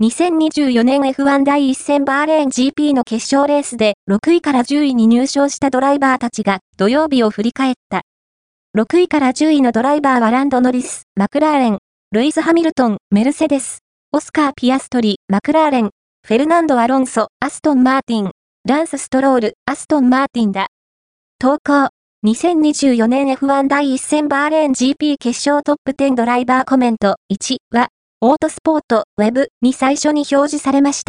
2024年 F1 第1戦バーレーン GP の決勝レースで6位から10位に入賞したドライバーたちが土曜日を振り返った。6位から10位のドライバーはランド・ノリス、マクラーレン、ルイス・ハミルトン、メルセデス、オスカー・ピアストリ、マクラーレン、フェルナンド・アロンソ、アストン・マーティン、ランス・ストロール、アストン・マーティンだ。投稿。2024年 F1 第1戦バーレーン GP 決勝トップ10ドライバーコメント1は、オートスポート、ウェブに最初に表示されました。